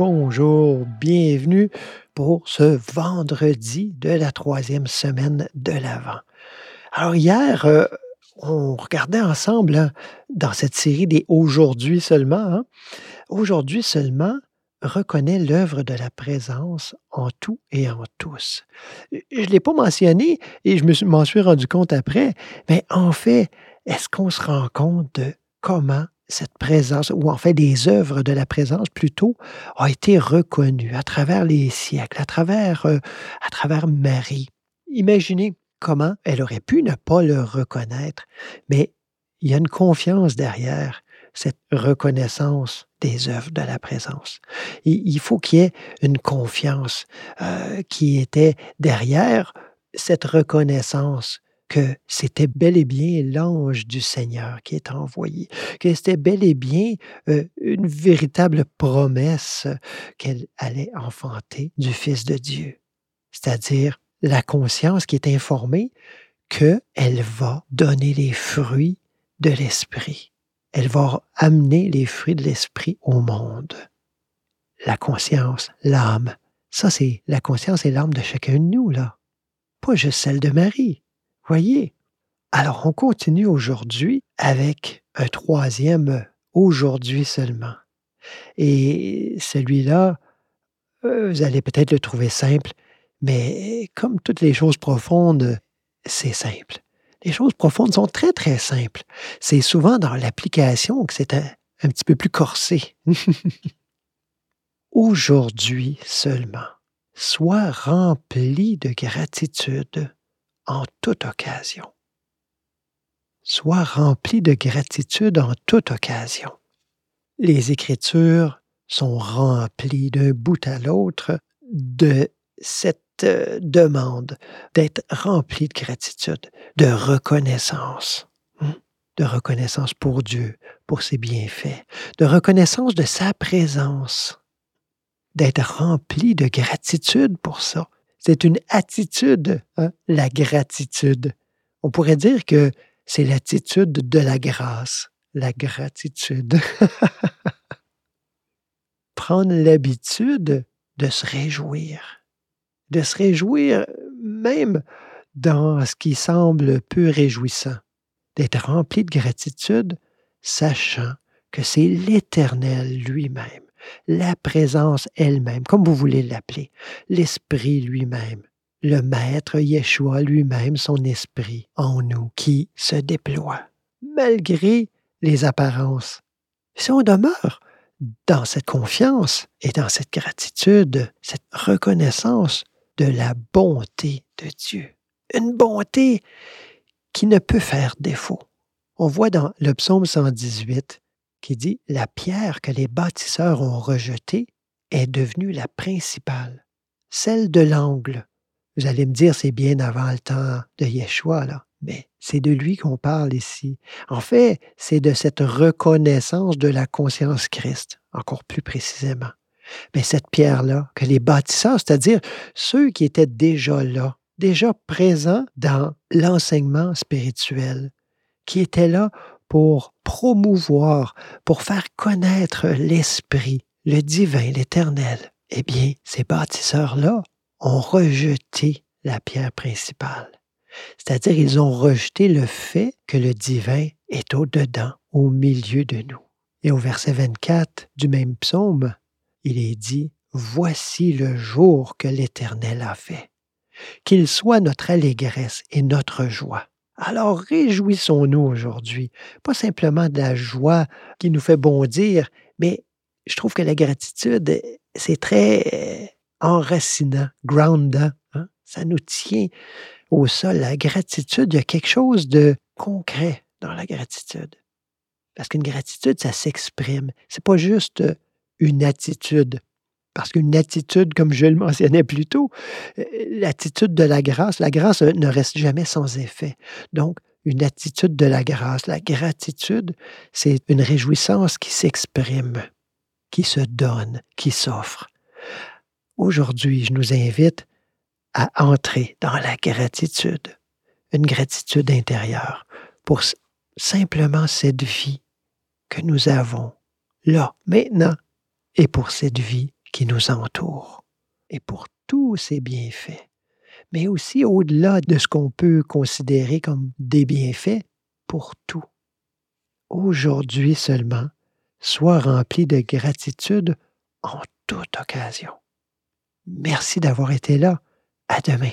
bonjour, bienvenue pour ce vendredi de la troisième semaine de l'Avent. Alors hier, euh, on regardait ensemble hein, dans cette série des Aujourd'hui seulement, hein. Aujourd'hui seulement reconnaît l'œuvre de la présence en tout et en tous. Je ne l'ai pas mentionné et je m'en suis rendu compte après, mais en fait, est-ce qu'on se rend compte de comment cette présence, ou en fait des œuvres de la présence plutôt, ont été reconnues à travers les siècles, à travers, euh, à travers Marie. Imaginez comment elle aurait pu ne pas le reconnaître, mais il y a une confiance derrière cette reconnaissance des œuvres de la présence. il faut qu'il y ait une confiance euh, qui était derrière cette reconnaissance que c'était bel et bien l'ange du Seigneur qui est envoyé, que c'était bel et bien euh, une véritable promesse qu'elle allait enfanter du Fils de Dieu, c'est-à-dire la conscience qui est informée qu'elle va donner les fruits de l'Esprit. Elle va amener les fruits de l'Esprit au monde. La conscience, l'âme, ça c'est la conscience et l'âme de chacun de nous, là. Pas juste celle de Marie Voyez? Alors, on continue aujourd'hui avec un troisième aujourd'hui seulement. Et celui-là, euh, vous allez peut-être le trouver simple, mais comme toutes les choses profondes, c'est simple. Les choses profondes sont très, très simples. C'est souvent dans l'application que c'est un, un petit peu plus corsé. Aujourd'hui seulement, sois rempli de gratitude en toute occasion. Sois rempli de gratitude en toute occasion. Les Écritures sont remplies d'un bout à l'autre de cette euh, demande d'être rempli de gratitude, de reconnaissance, hein, de reconnaissance pour Dieu, pour ses bienfaits, de reconnaissance de sa présence, d'être rempli de gratitude pour ça, c'est une attitude, hein, la gratitude. On pourrait dire que c'est l'attitude de la grâce, la gratitude. Prendre l'habitude de se réjouir, de se réjouir même dans ce qui semble peu réjouissant, d'être rempli de gratitude, sachant que c'est l'Éternel lui-même la présence elle-même, comme vous voulez l'appeler, l'Esprit lui-même, le Maître Yeshua lui-même, son Esprit en nous qui se déploie, malgré les apparences. Si on demeure dans cette confiance et dans cette gratitude, cette reconnaissance de la bonté de Dieu, une bonté qui ne peut faire défaut. On voit dans le psaume 118 qui dit La pierre que les bâtisseurs ont rejetée est devenue la principale, celle de l'angle. Vous allez me dire, c'est bien avant le temps de Yeshua, là. Mais c'est de lui qu'on parle ici. En fait, c'est de cette reconnaissance de la conscience Christ, encore plus précisément. Mais cette pierre-là, que les bâtisseurs, c'est-à-dire ceux qui étaient déjà là, déjà présents dans l'enseignement spirituel, qui étaient là pour promouvoir, pour faire connaître l'Esprit, le divin, l'éternel, eh bien, ces bâtisseurs-là ont rejeté la pierre principale. C'est-à-dire, ils ont rejeté le fait que le divin est au-dedans, au milieu de nous. Et au verset 24 du même psaume, il est dit, Voici le jour que l'Éternel a fait. Qu'il soit notre allégresse et notre joie. Alors réjouissons-nous aujourd'hui, pas simplement de la joie qui nous fait bondir, mais je trouve que la gratitude, c'est très euh, enracinant, groundant. Hein. Ça nous tient au sol. La gratitude, il y a quelque chose de concret dans la gratitude. Parce qu'une gratitude, ça s'exprime. C'est pas juste une attitude. Parce qu'une attitude, comme je le mentionnais plus tôt, euh, l'attitude de la grâce, la grâce ne reste jamais sans effet. Donc, une attitude de la grâce, la gratitude, c'est une réjouissance qui s'exprime, qui se donne, qui s'offre. Aujourd'hui, je nous invite à entrer dans la gratitude, une gratitude intérieure pour simplement cette vie que nous avons là, maintenant, et pour cette vie qui nous entoure et pour tous ses bienfaits, mais aussi au-delà de ce qu'on peut considérer comme des bienfaits, pour tout. Aujourd'hui seulement, sois rempli de gratitude en toute occasion. Merci d'avoir été là. À demain.